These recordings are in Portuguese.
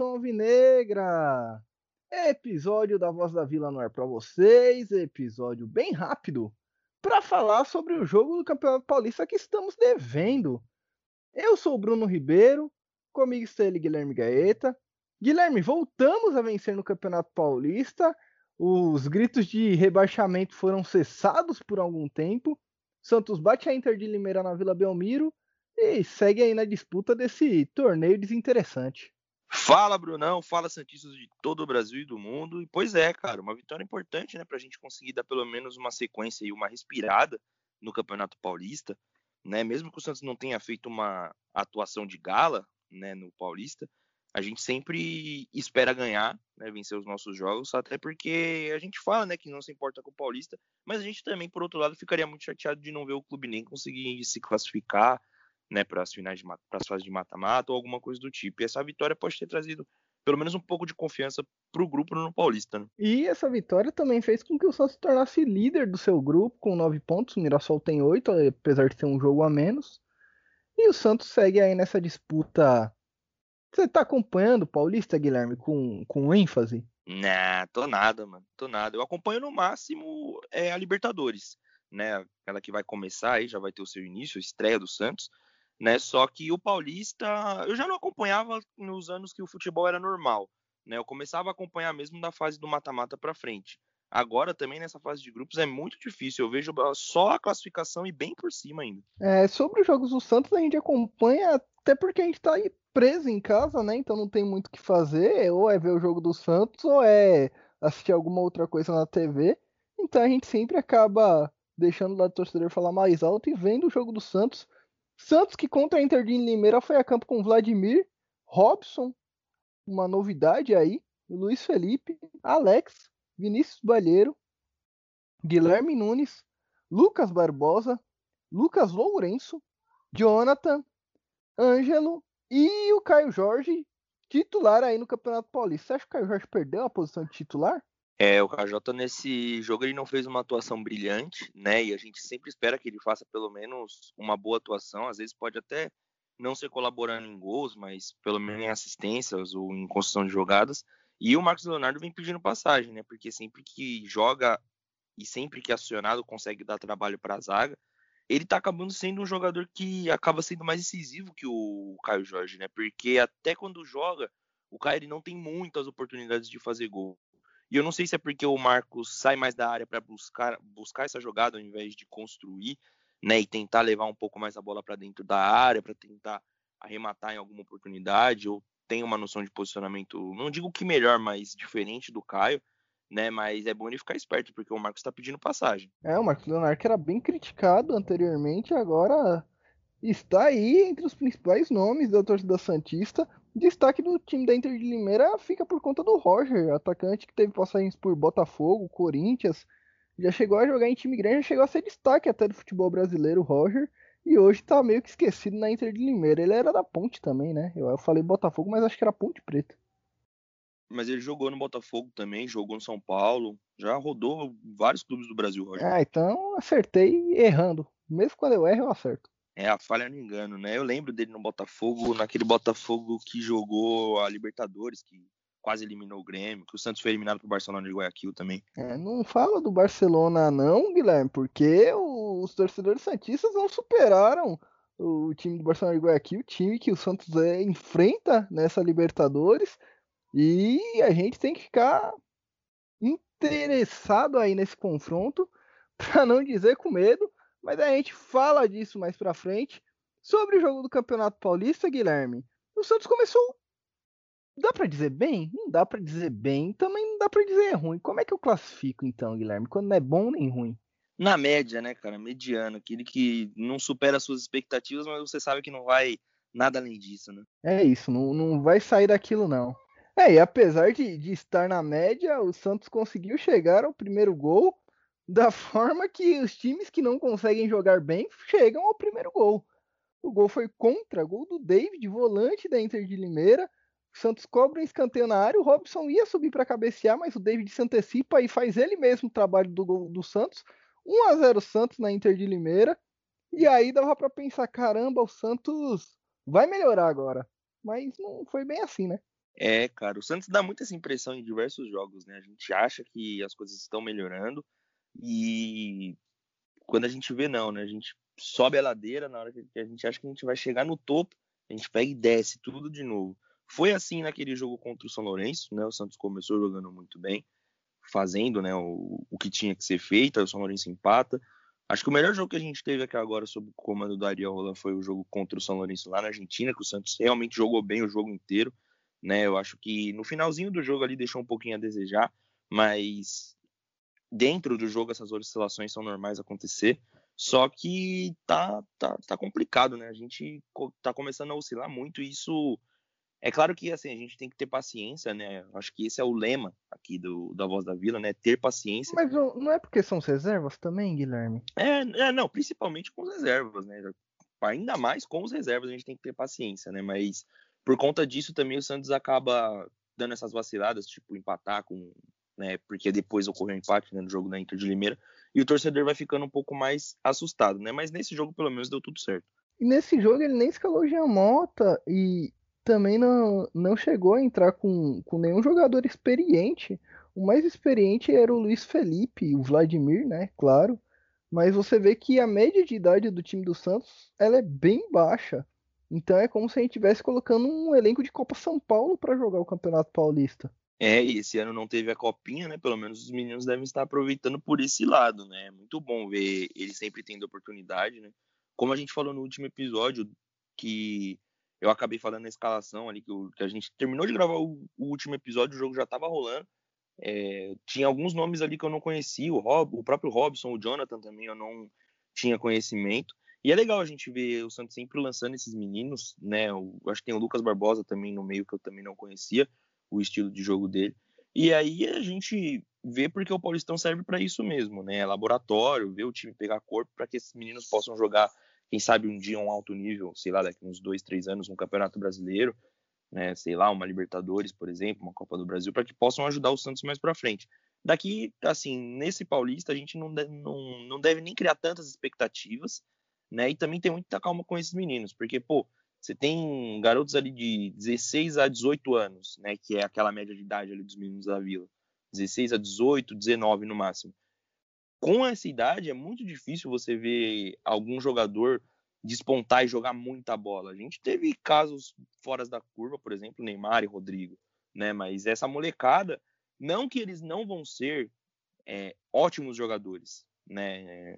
Nação alvinegra! Episódio da Voz da Vila no ar para vocês, episódio bem rápido para falar sobre o jogo do Campeonato Paulista que estamos devendo. Eu sou o Bruno Ribeiro, comigo está ele Guilherme Gaeta. Guilherme, voltamos a vencer no Campeonato Paulista. Os gritos de rebaixamento foram cessados por algum tempo. Santos bate a Inter de Limeira na Vila Belmiro e segue aí na disputa desse torneio desinteressante. Fala, Brunão, fala Santistas de todo o Brasil e do mundo. E pois é, cara, uma vitória importante, né, pra gente conseguir dar pelo menos uma sequência e uma respirada no Campeonato Paulista, né? Mesmo que o Santos não tenha feito uma atuação de gala, né, no Paulista, a gente sempre espera ganhar, né, vencer os nossos jogos, até porque a gente fala, né, que não se importa com o Paulista, mas a gente também, por outro lado, ficaria muito chateado de não ver o clube nem conseguir se classificar, né, para as finais de para as fases de mata-mata ou alguma coisa do tipo. E essa vitória pode ter trazido pelo menos um pouco de confiança para o grupo no Paulista. Né? E essa vitória também fez com que o Santos se tornasse líder do seu grupo com nove pontos. O Mirassol tem oito, apesar de ter um jogo a menos. E o Santos segue aí nessa disputa. Você tá acompanhando o Paulista, Guilherme, com, com ênfase? Nah, tô nada, mano. Tô nada. Eu acompanho no máximo é, a Libertadores, né? Ela que vai começar aí, já vai ter o seu início, a estreia do Santos né? Só que o Paulista, eu já não acompanhava nos anos que o futebol era normal, né? Eu começava a acompanhar mesmo da fase do mata-mata para frente. Agora também nessa fase de grupos é muito difícil. Eu vejo só a classificação e bem por cima ainda. É, sobre os jogos do Santos a gente acompanha até porque a gente tá aí preso em casa, né? Então não tem muito o que fazer. Ou é ver o jogo do Santos ou é assistir alguma outra coisa na TV. Então a gente sempre acaba deixando o lado torcedor falar mais alto e vendo o jogo do Santos Santos que contra a Inter de Limeira foi a campo com Vladimir, Robson, uma novidade aí, Luiz Felipe, Alex, Vinícius Balheiro, Guilherme Nunes, Lucas Barbosa, Lucas Lourenço, Jonathan, Ângelo e o Caio Jorge, titular aí no Campeonato Paulista. Você acha que o Caio Jorge perdeu a posição de titular? É, o KJ nesse jogo ele não fez uma atuação brilhante, né? E a gente sempre espera que ele faça pelo menos uma boa atuação. Às vezes pode até não ser colaborando em gols, mas pelo menos em assistências ou em construção de jogadas. E o Marcos Leonardo vem pedindo passagem, né? Porque sempre que joga e sempre que é acionado consegue dar trabalho para a zaga, ele tá acabando sendo um jogador que acaba sendo mais decisivo que o Caio Jorge, né? Porque até quando joga, o Caio ele não tem muitas oportunidades de fazer gol. E eu não sei se é porque o Marcos sai mais da área para buscar, buscar essa jogada ao invés de construir, né, e tentar levar um pouco mais a bola para dentro da área, para tentar arrematar em alguma oportunidade, ou tem uma noção de posicionamento, não digo que melhor, mas diferente do Caio, né, mas é bom ele ficar esperto, porque o Marcos está pedindo passagem. É, o Marcos Leonardo que era bem criticado anteriormente, agora está aí entre os principais nomes da torcida Santista. Destaque do time da Inter de Limeira fica por conta do Roger, atacante que teve passagens por Botafogo, Corinthians, já chegou a jogar em time grande, já chegou a ser destaque até do futebol brasileiro, Roger, e hoje tá meio que esquecido na Inter de Limeira. Ele era da Ponte também, né? Eu, eu falei Botafogo, mas acho que era Ponte Preta. Mas ele jogou no Botafogo também, jogou no São Paulo, já rodou vários clubes do Brasil, Roger. Ah, então acertei errando. Mesmo quando eu erro, eu acerto. É, a falha no engano, né? Eu lembro dele no Botafogo, naquele Botafogo que jogou a Libertadores, que quase eliminou o Grêmio, que o Santos foi eliminado pro Barcelona de Guayaquil também. É, não fala do Barcelona não, Guilherme, porque os torcedores santistas não superaram o time do Barcelona de Guayaquil, o time que o Santos é, enfrenta nessa Libertadores, e a gente tem que ficar interessado aí nesse confronto, para não dizer com medo, mas a gente fala disso mais pra frente. Sobre o jogo do Campeonato Paulista, Guilherme, o Santos começou. Dá para dizer bem? Não dá para dizer bem, também não dá para dizer ruim. Como é que eu classifico então, Guilherme? Quando não é bom nem ruim? Na média, né, cara? Mediano. Aquele que não supera as suas expectativas, mas você sabe que não vai nada além disso, né? É isso, não, não vai sair daquilo, não. É, e apesar de, de estar na média, o Santos conseguiu chegar ao primeiro gol da forma que os times que não conseguem jogar bem chegam ao primeiro gol. O gol foi contra, gol do David, volante da Inter de Limeira. O Santos cobra um escanteio na área, o Robson ia subir para cabecear, mas o David se antecipa e faz ele mesmo o trabalho do gol do Santos. 1 a 0 Santos na Inter de Limeira. E aí dava para pensar, caramba, o Santos vai melhorar agora. Mas não foi bem assim, né? É, cara, o Santos dá muito essa impressão em diversos jogos, né? A gente acha que as coisas estão melhorando e quando a gente vê, não, né? A gente sobe a ladeira na hora que a gente acha que a gente vai chegar no topo, a gente pega e desce tudo de novo. Foi assim naquele jogo contra o São Lourenço, né? O Santos começou jogando muito bem, fazendo né, o, o que tinha que ser feito, aí o São Lourenço empata. Acho que o melhor jogo que a gente teve aqui agora sob o comando do Ariel Roland foi o jogo contra o São Lourenço lá na Argentina, que o Santos realmente jogou bem o jogo inteiro, né? Eu acho que no finalzinho do jogo ali deixou um pouquinho a desejar, mas dentro do jogo essas oscilações são normais acontecer. Só que tá, tá, tá complicado, né? A gente tá começando a oscilar muito e isso é claro que assim, a gente tem que ter paciência, né? Acho que esse é o lema aqui do, da Voz da Vila, né? Ter paciência. Mas não é porque são reservas também, Guilherme? É, é, não, principalmente com as reservas, né? Ainda mais com os reservas a gente tem que ter paciência, né? Mas por conta disso também o Santos acaba dando essas vaciladas, tipo empatar com, né? Porque depois ocorreu um empate né, no jogo da Inter de Limeira e o torcedor vai ficando um pouco mais assustado, né? Mas nesse jogo pelo menos deu tudo certo. E nesse jogo ele nem escalou Jean Mota e também não, não chegou a entrar com, com nenhum jogador experiente. O mais experiente era o Luiz Felipe, o Vladimir, né? Claro. Mas você vê que a média de idade do time do Santos ela é bem baixa. Então é como se a gente estivesse colocando um elenco de Copa São Paulo para jogar o Campeonato Paulista. É, e esse ano não teve a copinha, né? Pelo menos os meninos devem estar aproveitando por esse lado, né? É muito bom ver eles sempre tendo oportunidade, né? Como a gente falou no último episódio, que eu acabei falando na escalação ali, que, que a gente terminou de gravar o, o, último episódio, o jogo já estava rolando. É, tinha alguns nomes ali que eu não conhecia, o, Rob, o próprio Robson, o Jonathan também eu não tinha conhecimento. E é legal a gente ver o Santos sempre lançando esses meninos, né? Acho que tem o Lucas Barbosa também no meio que eu também não conhecia, o estilo de jogo dele. E aí a gente vê porque o Paulistão serve para isso mesmo, né? Laboratório, ver o time pegar corpo para que esses meninos possam jogar quem sabe um dia um alto nível, sei lá, daqui uns dois, três anos, um campeonato brasileiro, né, sei lá, uma Libertadores, por exemplo, uma Copa do Brasil, para que possam ajudar o Santos mais para frente. Daqui, assim, nesse Paulista, a gente não deve, não, não deve nem criar tantas expectativas, né, e também tem muita calma com esses meninos, porque, pô, você tem garotos ali de 16 a 18 anos, né, que é aquela média de idade ali dos meninos da Vila, 16 a 18, 19 no máximo com essa idade é muito difícil você ver algum jogador despontar e jogar muita bola. A gente teve casos fora da curva, por exemplo, Neymar e Rodrigo, né? Mas essa molecada, não que eles não vão ser é, ótimos jogadores, né?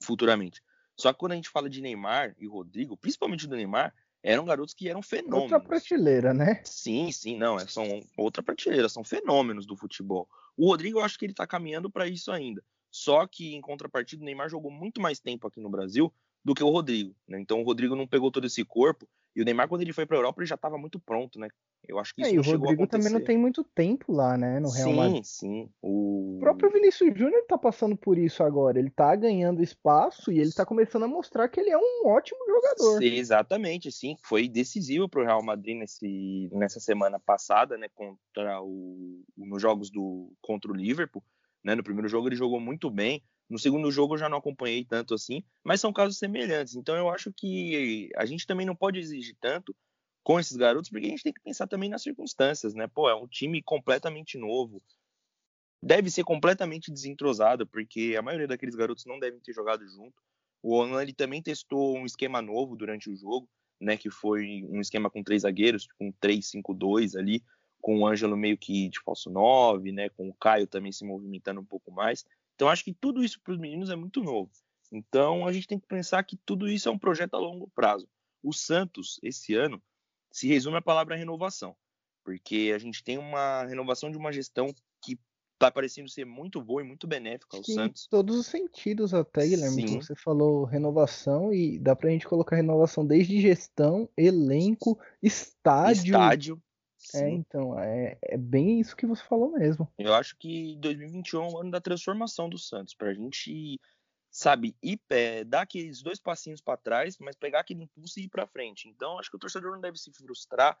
Futuramente. Só que quando a gente fala de Neymar e Rodrigo, principalmente do Neymar, eram garotos que eram fenômenos. Outra prateleira, né? Sim, sim, não, é, são outra prateleira, são fenômenos do futebol. O Rodrigo, eu acho que ele tá caminhando para isso ainda. Só que, em contrapartida, o Neymar jogou muito mais tempo aqui no Brasil do que o Rodrigo. Né? Então, o Rodrigo não pegou todo esse corpo. E o Neymar, quando ele foi para a Europa, ele já estava muito pronto, né? Eu acho que isso é, e o Rodrigo também não tem muito tempo lá, né, no Real Madrid. Sim, sim. O... o próprio Vinícius Júnior tá passando por isso agora. Ele tá ganhando espaço e ele tá começando a mostrar que ele é um ótimo jogador. Sim, exatamente, sim. Foi decisivo pro Real Madrid nesse, nessa semana passada, né, contra o nos jogos do contra o Liverpool, né? No primeiro jogo ele jogou muito bem. No segundo jogo eu já não acompanhei tanto assim, mas são casos semelhantes. Então eu acho que a gente também não pode exigir tanto com esses garotos, porque a gente tem que pensar também nas circunstâncias, né? Pô, é um time completamente novo, deve ser completamente desentrosado, porque a maioria daqueles garotos não devem ter jogado junto. O Onan ele também testou um esquema novo durante o jogo, né? Que foi um esquema com três zagueiros, com 3-5-2 ali, com o Ângelo meio que de falso 9, né? Com o Caio também se movimentando um pouco mais. Então acho que tudo isso para os meninos é muito novo. Então a gente tem que pensar que tudo isso é um projeto a longo prazo. O Santos, esse ano, se resume à palavra renovação, porque a gente tem uma renovação de uma gestão que está parecendo ser muito boa e muito benéfica ao Santos. Em todos os sentidos até, Guilherme, Sim. você falou renovação e dá para a gente colocar renovação desde gestão, elenco, estádio. Estádio. É, então, é, é bem isso que você falou mesmo. Eu acho que 2021 é o ano da transformação do Santos, para a gente sabe, ir, é, dar aqueles dois passinhos para trás, mas pegar aquele impulso e ir para frente. Então, acho que o torcedor não deve se frustrar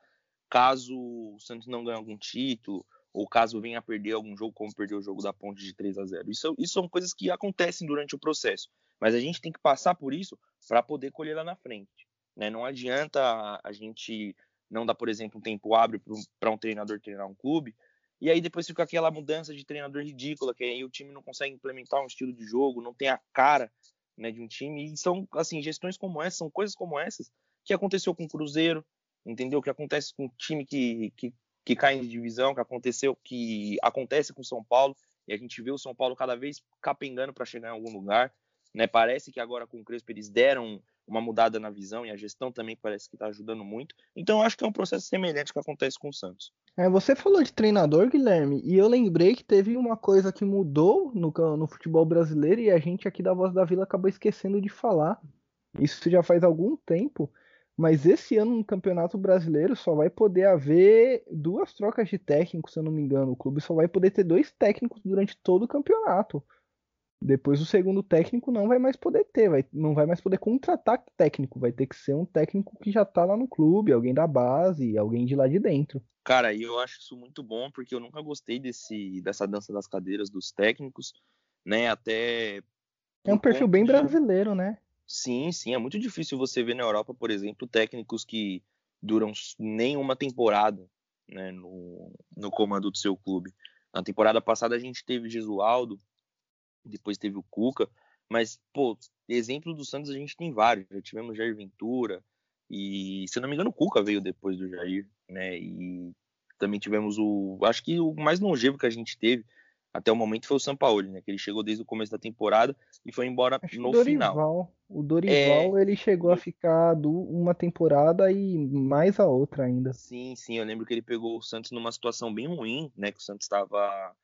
caso o Santos não ganhe algum título, ou caso venha a perder algum jogo, como perdeu o jogo da Ponte de 3 a 0 Isso, isso são coisas que acontecem durante o processo, mas a gente tem que passar por isso para poder colher lá na frente. Né? Não adianta a gente não dá, por exemplo, um tempo hábil para um treinador treinar um clube. E aí depois fica aquela mudança de treinador ridícula, que aí o time não consegue implementar um estilo de jogo, não tem a cara né, de um time. E são, assim, gestões como essa, são coisas como essas que aconteceu com o Cruzeiro, entendeu? Que acontece com o time que, que, que cai em divisão, que aconteceu, que acontece com o São Paulo. E a gente vê o São Paulo cada vez capengando para chegar em algum lugar. Né? Parece que agora com o Crespo eles deram uma mudada na visão e a gestão também parece que está ajudando muito. Então eu acho que é um processo semelhante que acontece com o Santos. É, você falou de treinador, Guilherme, e eu lembrei que teve uma coisa que mudou no, no futebol brasileiro e a gente aqui da Voz da Vila acabou esquecendo de falar. Isso já faz algum tempo, mas esse ano no Campeonato Brasileiro só vai poder haver duas trocas de técnicos, se eu não me engano. O clube só vai poder ter dois técnicos durante todo o campeonato. Depois o segundo técnico não vai mais poder ter, vai, não vai mais poder contratar técnico, vai ter que ser um técnico que já tá lá no clube, alguém da base, alguém de lá de dentro. Cara, eu acho isso muito bom, porque eu nunca gostei desse, dessa dança das cadeiras dos técnicos, né? Até. É um perfil bem de... brasileiro, né? Sim, sim. É muito difícil você ver na Europa, por exemplo, técnicos que duram nenhuma temporada né, no, no comando do seu clube. Na temporada passada a gente teve Gesualdo, depois teve o Cuca, mas, pô, exemplo do Santos a gente tem vários. Já tivemos Jair Ventura, e se não me engano, o Cuca veio depois do Jair, né? E também tivemos o. Acho que o mais longevo que a gente teve até o momento foi o Sampaoli, né? Que ele chegou desde o começo da temporada e foi embora Acho no Dorival, final. O Dorival, é... ele chegou a ficar uma temporada e mais a outra ainda. Sim, sim. Eu lembro que ele pegou o Santos numa situação bem ruim, né? Que o Santos estava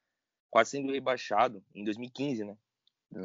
quase sendo rebaixado em 2015, né?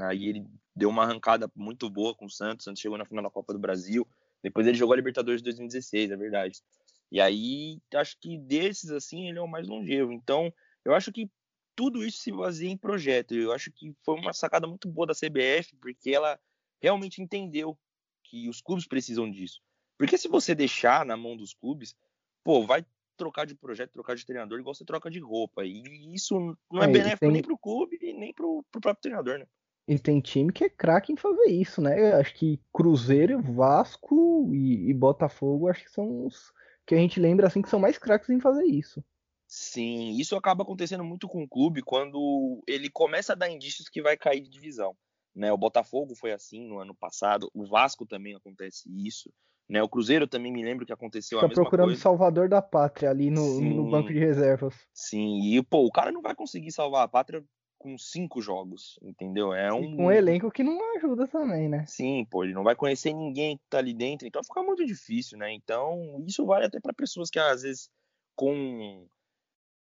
Aí ele deu uma arrancada muito boa com o Santos, o Santos chegou na final da Copa do Brasil, depois ele jogou a Libertadores de 2016, é verdade. E aí, acho que desses, assim, ele é o mais longevo. Então, eu acho que tudo isso se baseia em projeto. Eu acho que foi uma sacada muito boa da CBF, porque ela realmente entendeu que os clubes precisam disso. Porque se você deixar na mão dos clubes, pô, vai trocar de projeto, trocar de treinador, igual você troca de roupa. E isso não é, é benéfico tem... nem pro clube nem pro, pro próprio treinador, né? E tem time que é craque em fazer isso, né? Eu acho que Cruzeiro, Vasco e, e, Botafogo, acho que são os que a gente lembra assim que são mais craques em fazer isso. Sim, isso acaba acontecendo muito com o clube quando ele começa a dar indícios que vai cair de divisão. Né? O Botafogo foi assim no ano passado, o Vasco também acontece isso. Né? O Cruzeiro também me lembro que aconteceu Fica a mesma procurando coisa. Salvador da Pátria ali no, no, banco de reservas. Sim, e pô, o cara não vai conseguir salvar a pátria com cinco jogos, entendeu? É um. Um elenco que não ajuda também, né? Sim, pô, ele não vai conhecer ninguém que tá ali dentro, então fica muito difícil, né? Então, isso vale até para pessoas que às vezes com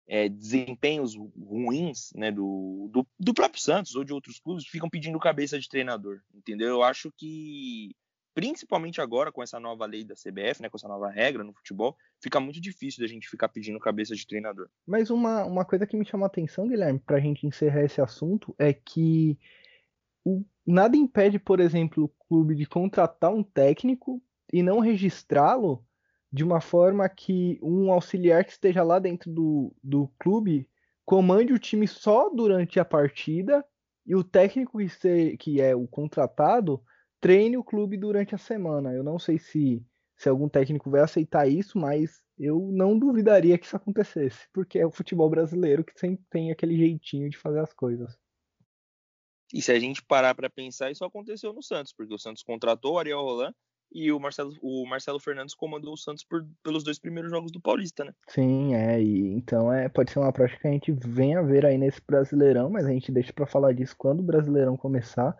é, desempenhos ruins, né, do, do, do próprio Santos ou de outros clubes, ficam pedindo cabeça de treinador, entendeu? Eu acho que principalmente agora com essa nova lei da CBF, né, com essa nova regra no futebol, fica muito difícil da gente ficar pedindo cabeça de treinador. Mas uma, uma coisa que me chama a atenção, Guilherme, para a gente encerrar esse assunto, é que o, nada impede, por exemplo, o clube de contratar um técnico e não registrá-lo de uma forma que um auxiliar que esteja lá dentro do, do clube comande o time só durante a partida e o técnico que, se, que é o contratado treine o clube durante a semana. Eu não sei se, se algum técnico vai aceitar isso, mas eu não duvidaria que isso acontecesse, porque é o futebol brasileiro que sempre tem aquele jeitinho de fazer as coisas. E se a gente parar para pensar, isso aconteceu no Santos, porque o Santos contratou o Ariel Roland e o Marcelo, o Marcelo Fernandes comandou o Santos por, pelos dois primeiros jogos do Paulista, né? Sim, é, e então é, pode ser uma prática que a gente venha a ver aí nesse Brasileirão, mas a gente deixa para falar disso quando o Brasileirão começar.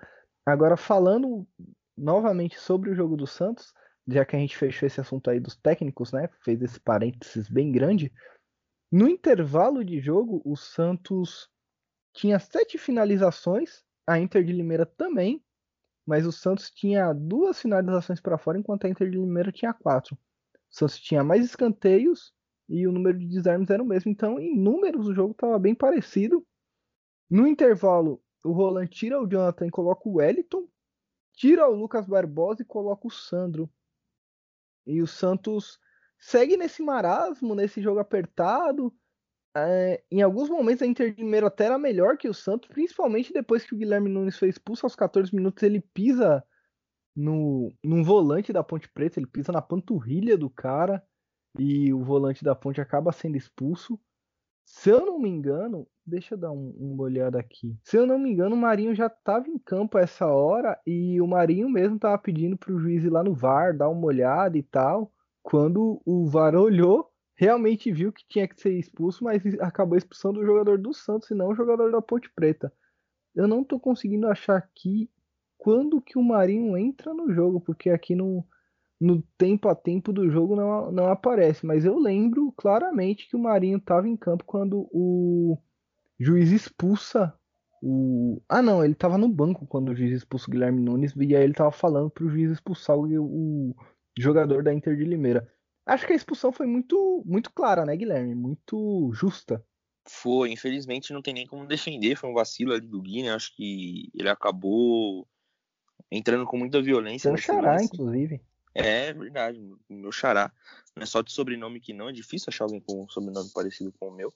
Agora, falando novamente sobre o jogo do Santos, já que a gente fechou esse assunto aí dos técnicos, né? Fez esse parênteses bem grande. No intervalo de jogo, o Santos tinha sete finalizações, a Inter de Limeira também, mas o Santos tinha duas finalizações para fora, enquanto a Inter de Limeira tinha quatro. O Santos tinha mais escanteios e o número de desarmes era o mesmo. Então, em números, o jogo estava bem parecido. No intervalo, o Roland tira o Jonathan e coloca o Wellington. Tira o Lucas Barbosa e coloca o Sandro. E o Santos segue nesse marasmo, nesse jogo apertado. É, em alguns momentos a Inter de Mineiro até era melhor que o Santos, principalmente depois que o Guilherme Nunes foi expulso aos 14 minutos. Ele pisa no, num volante da Ponte Preta, ele pisa na panturrilha do cara. e o volante da ponte acaba sendo expulso. Se eu não me engano, deixa eu dar um, uma olhada aqui. Se eu não me engano, o Marinho já estava em campo a essa hora e o Marinho mesmo estava pedindo para o juiz ir lá no VAR, dar uma olhada e tal. Quando o VAR olhou, realmente viu que tinha que ser expulso, mas acabou expulsando o jogador do Santos e não o jogador da Ponte Preta. Eu não estou conseguindo achar aqui quando que o Marinho entra no jogo, porque aqui no, no tempo a tempo do jogo não, não aparece, mas eu lembro claramente que o Marinho estava em campo quando o juiz expulsa o. Ah, não, ele estava no banco quando o juiz expulsa o Guilherme Nunes, e aí ele estava falando para o juiz expulsar o, o jogador da Inter de Limeira. Acho que a expulsão foi muito, muito clara, né, Guilherme? Muito justa. Foi, infelizmente não tem nem como defender, foi um vacilo ali do Gui, né? Acho que ele acabou entrando com muita violência. Um xará, lance. inclusive. É verdade, meu xará. Não é só de sobrenome que não, é difícil achar alguém com um sobrenome parecido com o meu.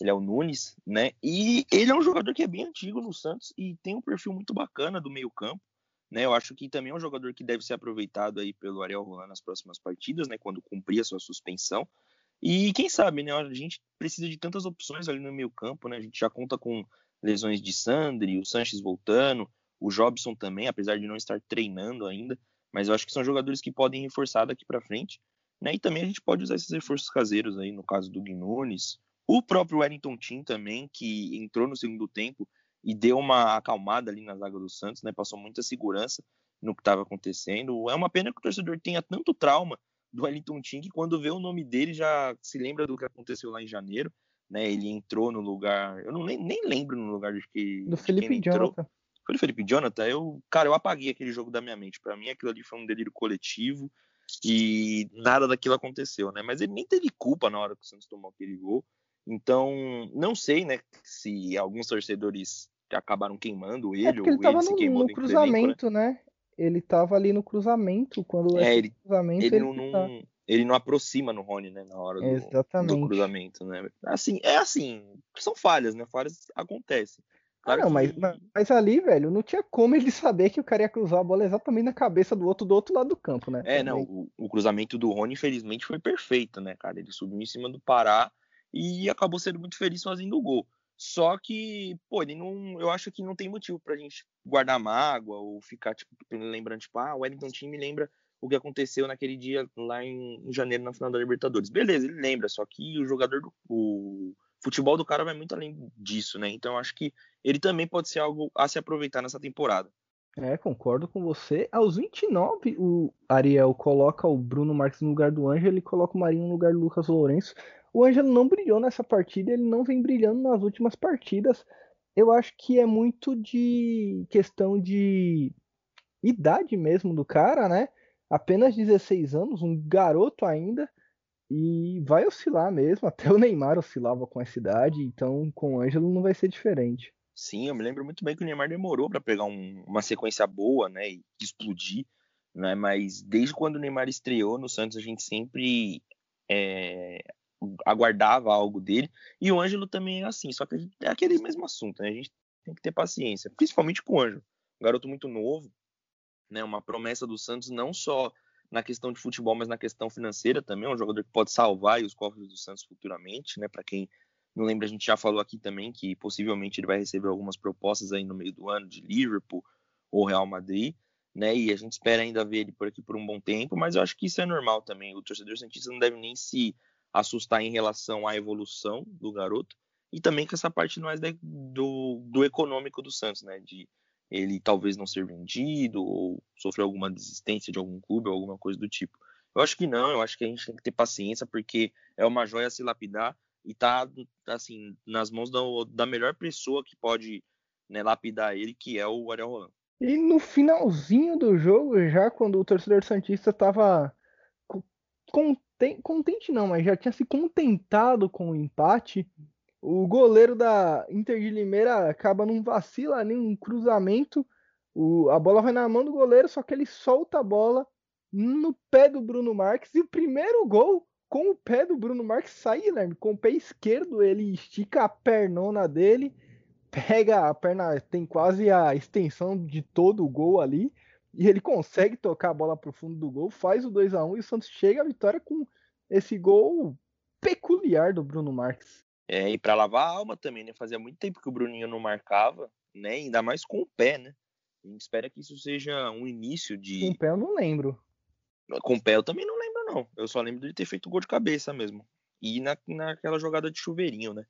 Ele é o Nunes, né? E ele é um jogador que é bem antigo no Santos e tem um perfil muito bacana do meio-campo. Né, eu acho que também é um jogador que deve ser aproveitado aí pelo Ariel Roland nas próximas partidas, né, quando cumprir a sua suspensão. E quem sabe, né, a gente precisa de tantas opções ali no meio campo, né, a gente já conta com lesões de Sandri, o Sanches voltando, o Jobson também, apesar de não estar treinando ainda, mas eu acho que são jogadores que podem reforçar daqui para frente, né, e também a gente pode usar esses reforços caseiros aí, no caso do Guinunes, o próprio Wellington Tim também, que entrou no segundo tempo e deu uma acalmada ali na zaga do Santos, né? Passou muita segurança no que estava acontecendo. É uma pena que o torcedor tenha tanto trauma do Wellington Tim que quando vê o nome dele já se lembra do que aconteceu lá em janeiro, né? Ele entrou no lugar, eu não nem, nem lembro no lugar de que do de Felipe Jonathan. Foi do Felipe Jonathan. Eu, cara, eu apaguei aquele jogo da minha mente. Para mim aquilo ali foi um delírio coletivo e nada daquilo aconteceu, né? Mas ele nem teve culpa na hora que o Santos tomou aquele gol. Então, não sei, né, se alguns torcedores acabaram queimando ele, é ou ele, ele tava no, no cruzamento, né? né? Ele tava ali no cruzamento, quando é, ele, cruzamento ele, ele não, tá... ele não aproxima no Rony, né, na hora do, do, cruzamento, né? Assim, é assim, são falhas, né? Falhas acontecem. Claro ah, não, que... mas, mas ali, velho, não tinha como ele saber que o cara ia cruzar a bola exatamente na cabeça do outro do outro lado do campo, né? É, não, o, o cruzamento do Rony, infelizmente, foi perfeito, né, cara? Ele subiu em cima do Pará e acabou sendo muito feliz fazendo o gol. Só que, pô, ele não. Eu acho que não tem motivo pra gente guardar mágoa ou ficar, tipo, lembrando, tipo, ah, o Wellington Team me lembra o que aconteceu naquele dia lá em, em, janeiro na final da Libertadores. Beleza, ele lembra, só que o jogador do. O futebol do cara vai muito além disso, né? Então eu acho que ele também pode ser algo a se aproveitar nessa temporada. É, concordo com você. Aos 29, o Ariel coloca o Bruno Marques no lugar do Ângelo, ele coloca o Marinho no lugar do Lucas Lourenço. O Ângelo não brilhou nessa partida, ele não vem brilhando nas últimas partidas. Eu acho que é muito de questão de idade mesmo do cara, né? Apenas 16 anos, um garoto ainda, e vai oscilar mesmo. Até o Neymar oscilava com essa idade, então com o Ângelo não vai ser diferente. Sim, eu me lembro muito bem que o Neymar demorou para pegar um, uma sequência boa, né, e explodir, né? Mas desde quando o Neymar estreou no Santos, a gente sempre é, aguardava algo dele. E o Ângelo também é assim, só que é aquele mesmo assunto, né? A gente tem que ter paciência, principalmente com o Ângelo. Um garoto muito novo, né? Uma promessa do Santos, não só na questão de futebol, mas na questão financeira também. É um jogador que pode salvar os cofres do Santos futuramente, né? Para quem não lembra, a gente já falou aqui também que possivelmente ele vai receber algumas propostas aí no meio do ano de Liverpool ou Real Madrid. Né, e a gente espera ainda ver ele por aqui por um bom tempo, mas eu acho que isso é normal também. O torcedor santista não deve nem se assustar em relação à evolução do garoto e também com essa parte mais do, do econômico do Santos, né? De ele talvez não ser vendido ou sofrer alguma desistência de algum clube ou alguma coisa do tipo. Eu acho que não, eu acho que a gente tem que ter paciência porque é uma joia se lapidar e tá assim nas mãos da, da melhor pessoa que pode né, lapidar ele, que é o Ariel Roland. E no finalzinho do jogo, já quando o torcedor santista estava com contente não, mas já tinha se contentado com o empate. O goleiro da Inter de Limeira acaba num vacilo ali, um cruzamento. O, a bola vai na mão do goleiro, só que ele solta a bola no pé do Bruno Marques. E o primeiro gol com o pé do Bruno Marques sai, Guilherme. Com o pé esquerdo, ele estica a pernona dele, pega a perna, tem quase a extensão de todo o gol ali e ele consegue tocar a bola para o fundo do gol, faz o 2 a 1 e o Santos chega à vitória com esse gol peculiar do Bruno Marques. É, e para lavar a alma também, né? Fazia muito tempo que o Bruninho não marcava, né? Ainda mais com o pé, né? A gente espera que isso seja um início de. Com o pé eu não lembro. Com o pé eu também não lembro, não. Eu só lembro de ter feito gol de cabeça mesmo. E na, naquela jogada de chuveirinho, né?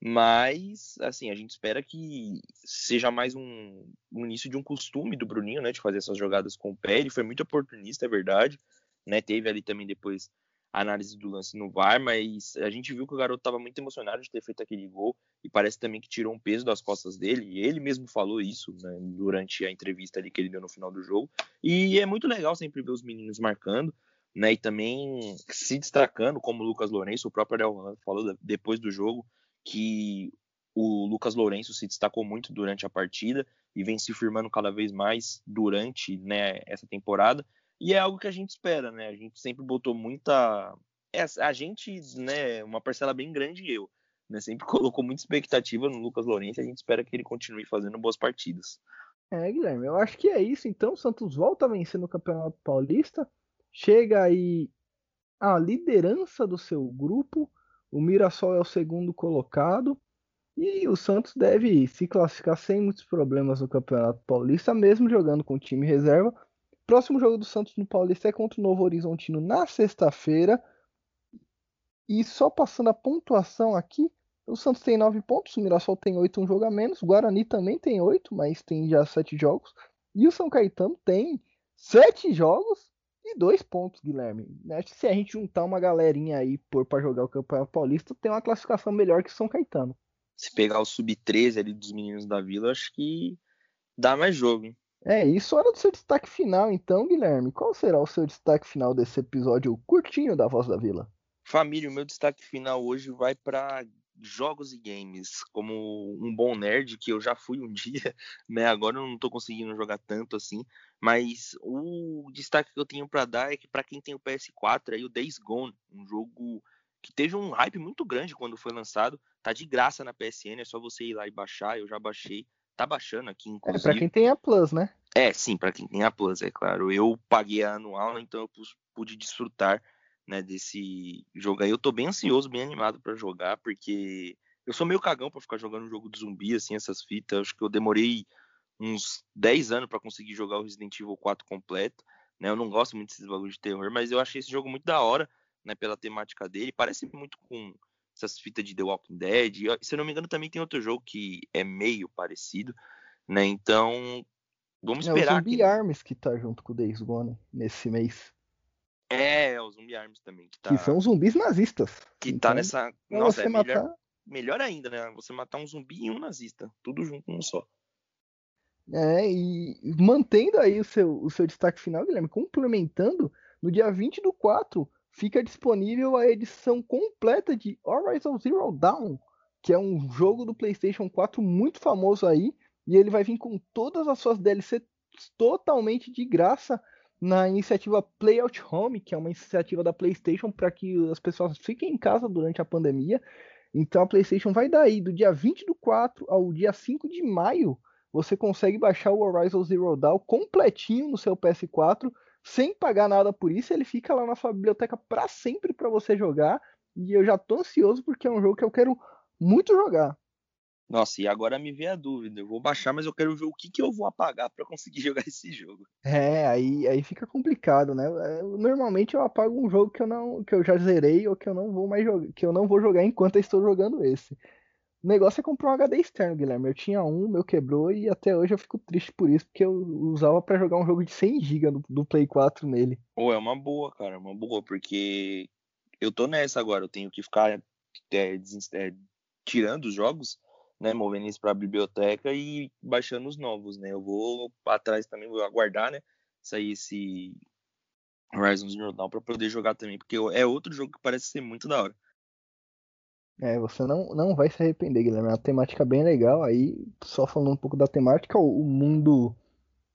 Mas, assim, a gente espera que seja mais um, um, início de um costume do Bruninho, né? De fazer essas jogadas com o pé. Ele foi muito oportunista, é verdade. Né? Teve ali também depois análise do lance no VAR, mas a gente viu que o garoto estava muito emocionado de ter feito aquele gol e parece também que tirou um peso das costas dele. E ele mesmo falou isso né, durante a entrevista ali que ele deu no final do jogo. E é muito legal sempre ver os meninos marcando. Né, e também se destacando, como o Lucas Lourenço, o próprio Ariel falou depois do jogo, que o Lucas Lourenço se destacou muito durante a partida e vem se firmando cada vez mais durante né, essa temporada. E é algo que a gente espera, né? A gente sempre botou muita. É, a gente, né, uma parcela bem grande eu, né? Sempre colocou muita expectativa no Lucas Lourenço e a gente espera que ele continue fazendo boas partidas. É, Guilherme, eu acho que é isso. Então, o Santos volta a vencer no Campeonato Paulista, chega aí à liderança do seu grupo o Mirassol é o segundo colocado. E o Santos deve se classificar sem muitos problemas no Campeonato Paulista, mesmo jogando com time reserva. Próximo jogo do Santos no Paulista é contra o Novo Horizontino na sexta-feira. E só passando a pontuação aqui, o Santos tem 9 pontos, o Mirassol tem 8, um jogo a menos, o Guarani também tem 8, mas tem já 7 jogos. E o São Caetano tem 7 jogos e dois pontos, Guilherme. Acho que se a gente juntar uma galerinha aí por para jogar o Campeonato Paulista, tem uma classificação melhor que o São Caetano. Se pegar o sub-13 ali dos meninos da Vila, acho que dá mais jogo, hein? É, isso hora do seu destaque final, então, Guilherme. Qual será o seu destaque final desse episódio curtinho da Voz da Vila? Família, o meu destaque final hoje vai para jogos e games, como um bom nerd, que eu já fui um dia, né? Agora eu não tô conseguindo jogar tanto assim, mas o destaque que eu tenho para dar é que para quem tem o PS4, aí o Days Gone, um jogo que teve um hype muito grande quando foi lançado, tá de graça na PSN, é só você ir lá e baixar, eu já baixei, tá baixando aqui inclusive. É para quem tem a Plus, né? É, sim, para quem tem a Plus, é claro. Eu paguei a anual, então eu pude desfrutar né, desse jogo aí. Eu tô bem ansioso, bem animado para jogar, porque eu sou meio cagão para ficar jogando um jogo de zumbi, assim, essas fitas. Acho que eu demorei uns 10 anos para conseguir jogar o Resident Evil 4 completo. Né? Eu não gosto muito desses bagulho de terror, mas eu achei esse jogo muito da hora, né, pela temática dele. Parece muito com essas fitas de The Walking Dead. E, se eu não me engano, também tem outro jogo que é meio parecido, né? Então, vamos esperar. É o Zumbi que... Arms que tá junto com o Days Gone nesse mês. É, é, o Zumbi Arms também. Que, tá... que são zumbis nazistas. Que tá então, tá nessa. Nossa, é matar... melhor, melhor ainda, né? Você matar um zumbi e um nazista. Tudo junto num só. É, e mantendo aí o seu, o seu destaque final, Guilherme, complementando, no dia 20 do 4 fica disponível a edição completa de Horizon Zero Dawn, que é um jogo do PlayStation 4 muito famoso aí, e ele vai vir com todas as suas DLCs totalmente de graça na iniciativa Play Out Home, que é uma iniciativa da PlayStation para que as pessoas fiquem em casa durante a pandemia. Então a PlayStation vai daí do dia 20 do 4 ao dia 5 de maio, você consegue baixar o Horizon Zero Dawn completinho no seu PS4 sem pagar nada por isso, ele fica lá na sua biblioteca para sempre para você jogar. E eu já tô ansioso porque é um jogo que eu quero muito jogar. Nossa, e agora me vem a dúvida. Eu vou baixar, mas eu quero ver o que, que eu vou apagar para conseguir jogar esse jogo. É, aí, aí fica complicado, né? Eu, normalmente eu apago um jogo que eu não que eu já zerei ou que eu não vou mais jogar, que eu não vou jogar enquanto eu estou jogando esse. O negócio é comprar um HD externo, Guilherme. Eu tinha um, meu quebrou e até hoje eu fico triste por isso, porque eu usava para jogar um jogo de 100 GB do, do, Play 4 nele. Pô, é uma boa, cara, é uma boa, porque eu tô nessa agora, eu tenho que ficar é, é, tirando os jogos né, movendo isso para a biblioteca e baixando os novos, né? Eu vou atrás também, vou aguardar, né, sair esse Horizon Zero Dawn para poder jogar também, porque é outro jogo que parece ser muito da hora. É, você não, não vai se arrepender, Guilherme. É uma temática bem legal. Aí, só falando um pouco da temática, o, mundo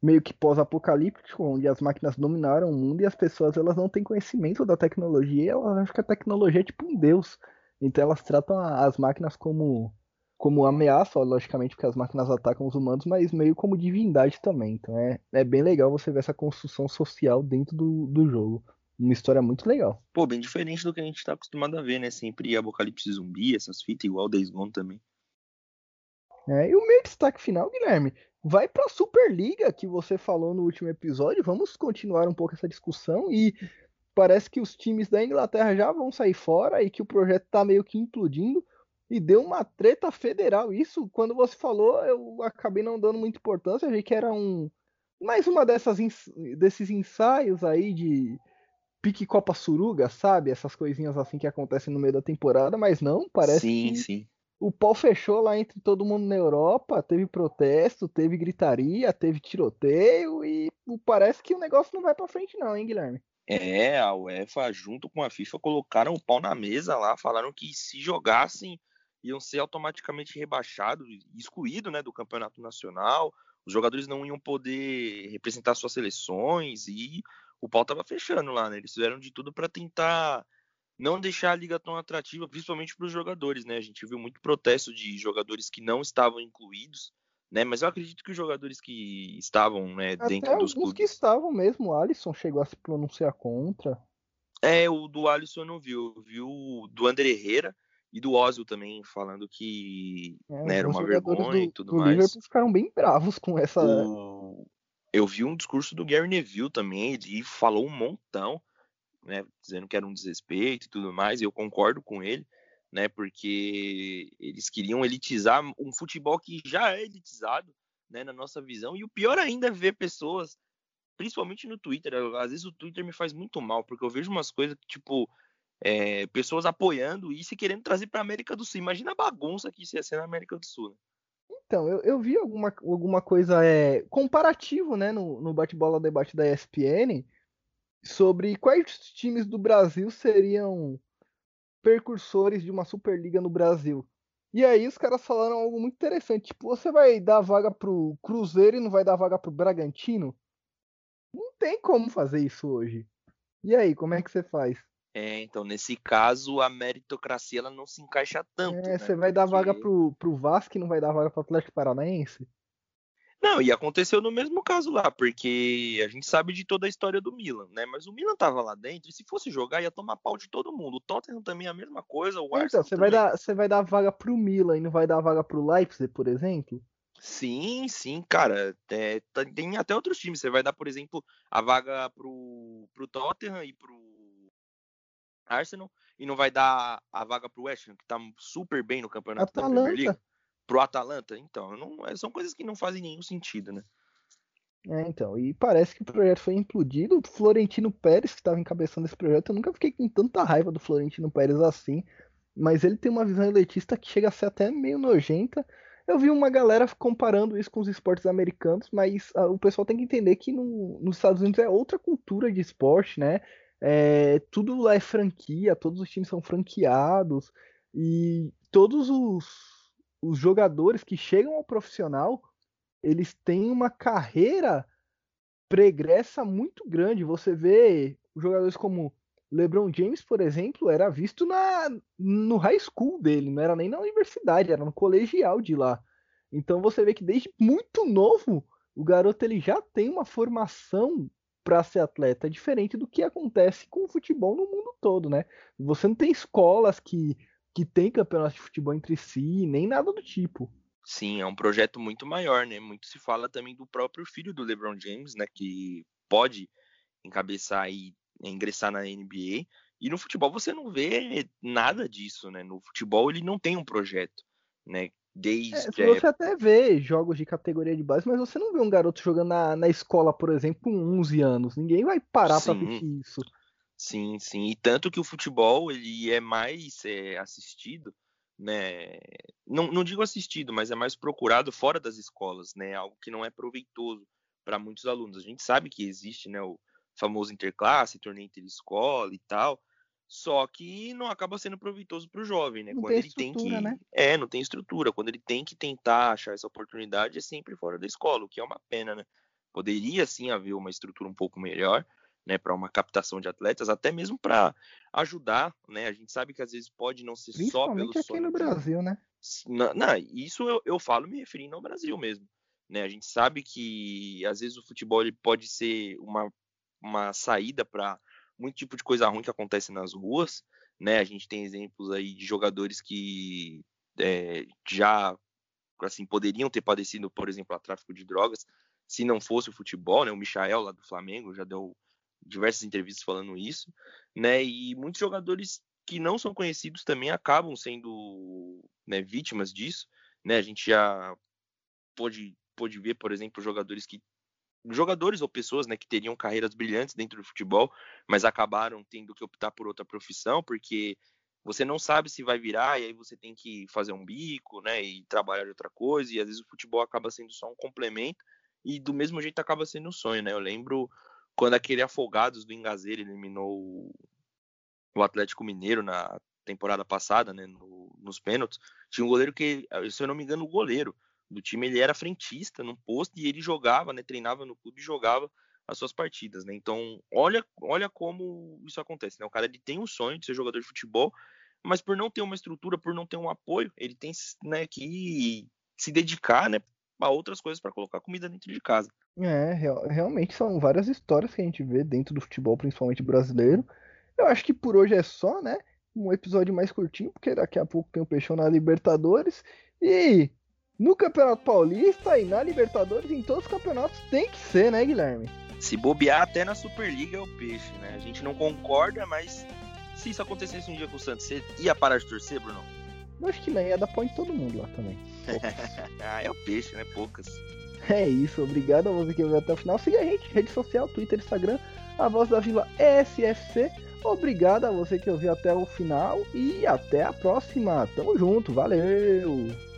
meio que pós-apocalíptico, onde as máquinas dominaram o mundo e as pessoas elas não têm conhecimento da tecnologia elas acham que a tecnologia é tipo um deus. Então elas tratam as máquinas como como ameaça, logicamente, porque as máquinas atacam os humanos, mas meio como divindade também. Então é, é bem legal você ver essa construção social dentro do, do jogo. Uma história muito legal. Pô, bem diferente do que a gente tá acostumado a ver, né? Sempre Apocalipse Zumbi, essas fitas, igual Days Gone também. É, e o meu destaque final, Guilherme, vai para a Superliga que você falou no último episódio. Vamos continuar um pouco essa discussão e parece que os times da Inglaterra já vão sair fora e que o projeto está meio que implodindo e deu uma treta federal. Isso, quando você falou, eu acabei não dando muita importância, achei que era um mais uma dessas desses ensaios aí de pique Copa Suruga, sabe? Essas coisinhas assim que acontecem no meio da temporada, mas não, parece sim, que sim o pau fechou lá entre todo mundo na Europa, teve protesto, teve gritaria, teve tiroteio e parece que o negócio não vai para frente não, hein, Guilherme? É, a UEFA junto com a FIFA colocaram o pau na mesa lá, falaram que se jogassem iam ser automaticamente rebaixados, excluídos, né, do campeonato nacional. Os jogadores não iam poder representar suas seleções e o pau tava fechando lá, né? Eles fizeram de tudo para tentar não deixar a liga tão atrativa, principalmente para os jogadores, né? A gente viu muito protesto de jogadores que não estavam incluídos, né? Mas eu acredito que os jogadores que estavam, né, Até dentro dos clubes... que estavam mesmo, o Alisson chegou a se pronunciar contra. É, o do Alisson eu não vi, eu vi o do André Herrera e do Ozil também, falando que é, né, era uma vergonha do, e tudo do mais. Liverpool ficaram bem bravos com essa. O... Eu vi um discurso do Gary Neville também, ele falou um montão né, dizendo que era um desrespeito e tudo mais, e eu concordo com ele, né, porque eles queriam elitizar um futebol que já é elitizado, né, na nossa visão, e o pior ainda é ver pessoas, principalmente no Twitter, às vezes o Twitter me faz muito mal, porque eu vejo umas coisas que, tipo, é, pessoas apoiando isso e querendo trazer para a América do Sul. Imagina a bagunça que isso ia ser na América do Sul. Né? Então, eu, eu vi alguma, alguma coisa é, comparativo, né, no, no bate-bola debate da ESPN, sobre quais times do Brasil seriam percursores de uma Superliga no Brasil. E aí os caras falaram algo muito interessante, tipo, você vai dar vaga pro Cruzeiro e não vai dar vaga pro Bragantino? Não tem como fazer isso hoje. E aí, como é que você faz? É, então, nesse caso, a meritocracia ela não se encaixa tanto. É, né? você vai Porque... dar vaga pro, pro Vasco e não vai dar vaga pro Atlético Paranaense? Não, e aconteceu no mesmo caso lá, porque a gente sabe de toda a história do Milan, né? Mas o Milan tava lá dentro e se fosse jogar ia tomar pau de todo mundo. O Tottenham também é a mesma coisa, o então, Arsenal você vai dar, você vai dar vaga pro Milan e não vai dar vaga pro Leipzig, por exemplo? Sim, sim, cara. É, tem até outros times. Você vai dar, por exemplo, a vaga pro, pro Tottenham e pro Arsenal e não vai dar a vaga pro West Ham, que tá super bem no campeonato Atalanta. da Premier League pro Atalanta. Então, não, é, são coisas que não fazem nenhum sentido, né? É, então, e parece que o projeto foi implodido. O Florentino Pérez, que estava encabeçando esse projeto, eu nunca fiquei com tanta raiva do Florentino Pérez assim, mas ele tem uma visão elitista que chega a ser até meio nojenta. Eu vi uma galera comparando isso com os esportes americanos, mas uh, o pessoal tem que entender que no, nos Estados Unidos é outra cultura de esporte, né? É, tudo lá é franquia, todos os times são franqueados e todos os os jogadores que chegam ao profissional, eles têm uma carreira pregressa muito grande. Você vê jogadores como LeBron James, por exemplo, era visto na, no high school dele, não era nem na universidade, era no colegial de lá. Então você vê que desde muito novo o garoto ele já tem uma formação para ser atleta, diferente do que acontece com o futebol no mundo todo, né? Você não tem escolas que que tem campeonato de futebol entre si, nem nada do tipo. Sim, é um projeto muito maior, né? Muito se fala também do próprio filho do LeBron James, né? Que pode encabeçar e ingressar na NBA. E no futebol você não vê nada disso, né? No futebol ele não tem um projeto, né? Desde é, você até vê jogos de categoria de base, mas você não vê um garoto jogando na, na escola, por exemplo, com 11 anos. Ninguém vai parar para assistir isso. Sim, sim. E tanto que o futebol ele é mais é, assistido, né? Não, não digo assistido, mas é mais procurado fora das escolas, né? Algo que não é proveitoso para muitos alunos. A gente sabe que existe, né? O famoso interclasse, torneio interescola e tal. Só que não acaba sendo proveitoso para o jovem, né? Não Quando ele tem que. Né? É, não tem estrutura. Quando ele tem que tentar achar essa oportunidade, é sempre fora da escola, o que é uma pena, né? Poderia sim haver uma estrutura um pouco melhor, né, para uma captação de atletas, até mesmo para ajudar, né? A gente sabe que às vezes pode não ser só pelo aqui sonho. no Brasil, né? Não, não isso eu, eu falo me referindo ao Brasil mesmo, né? A gente sabe que às vezes o futebol pode ser uma, uma saída para muito tipo de coisa ruim que acontece nas ruas, né? A gente tem exemplos aí de jogadores que é, já assim poderiam ter padecido, por exemplo, a tráfico de drogas, se não fosse o futebol, né? O Michael lá do Flamengo já deu diversas entrevistas falando isso, né? E muitos jogadores que não são conhecidos também acabam sendo né, vítimas disso, né? A gente já pôde, pôde ver, por exemplo, jogadores que jogadores ou pessoas né, que teriam carreiras brilhantes dentro do futebol, mas acabaram tendo que optar por outra profissão, porque você não sabe se vai virar, e aí você tem que fazer um bico, né, e trabalhar outra coisa, e às vezes o futebol acaba sendo só um complemento, e do mesmo jeito acaba sendo um sonho, né? Eu lembro quando aquele Afogados do Engazeiro eliminou o Atlético Mineiro na temporada passada, né, no, nos pênaltis, tinha um goleiro que, se eu não me engano, o goleiro do time, ele era frentista num posto e ele jogava, né, treinava no clube e jogava as suas partidas, né? Então, olha, olha como isso acontece, né? O cara ele tem um sonho de ser jogador de futebol, mas por não ter uma estrutura, por não ter um apoio, ele tem né, que se dedicar, né, a outras coisas para colocar comida dentro de casa. É, real, realmente são várias histórias que a gente vê dentro do futebol, principalmente brasileiro. Eu acho que por hoje é só, né? Um episódio mais curtinho, porque daqui a pouco tem o Peixão na Libertadores. E no Campeonato Paulista e na Libertadores, em todos os campeonatos, tem que ser, né, Guilherme? Se bobear até na Superliga é o peixe, né? A gente não concorda, mas se isso acontecesse um dia com o Santos, você ia parar de torcer, Bruno? Eu acho que não, ia dar pau em todo mundo lá também. ah, é o peixe, né? Poucas. É isso, obrigado a você que veio até o final. Siga a gente, rede social, Twitter, Instagram, a voz da Vila SFC. Obrigado a você que ouviu até o final e até a próxima. Tamo junto, valeu!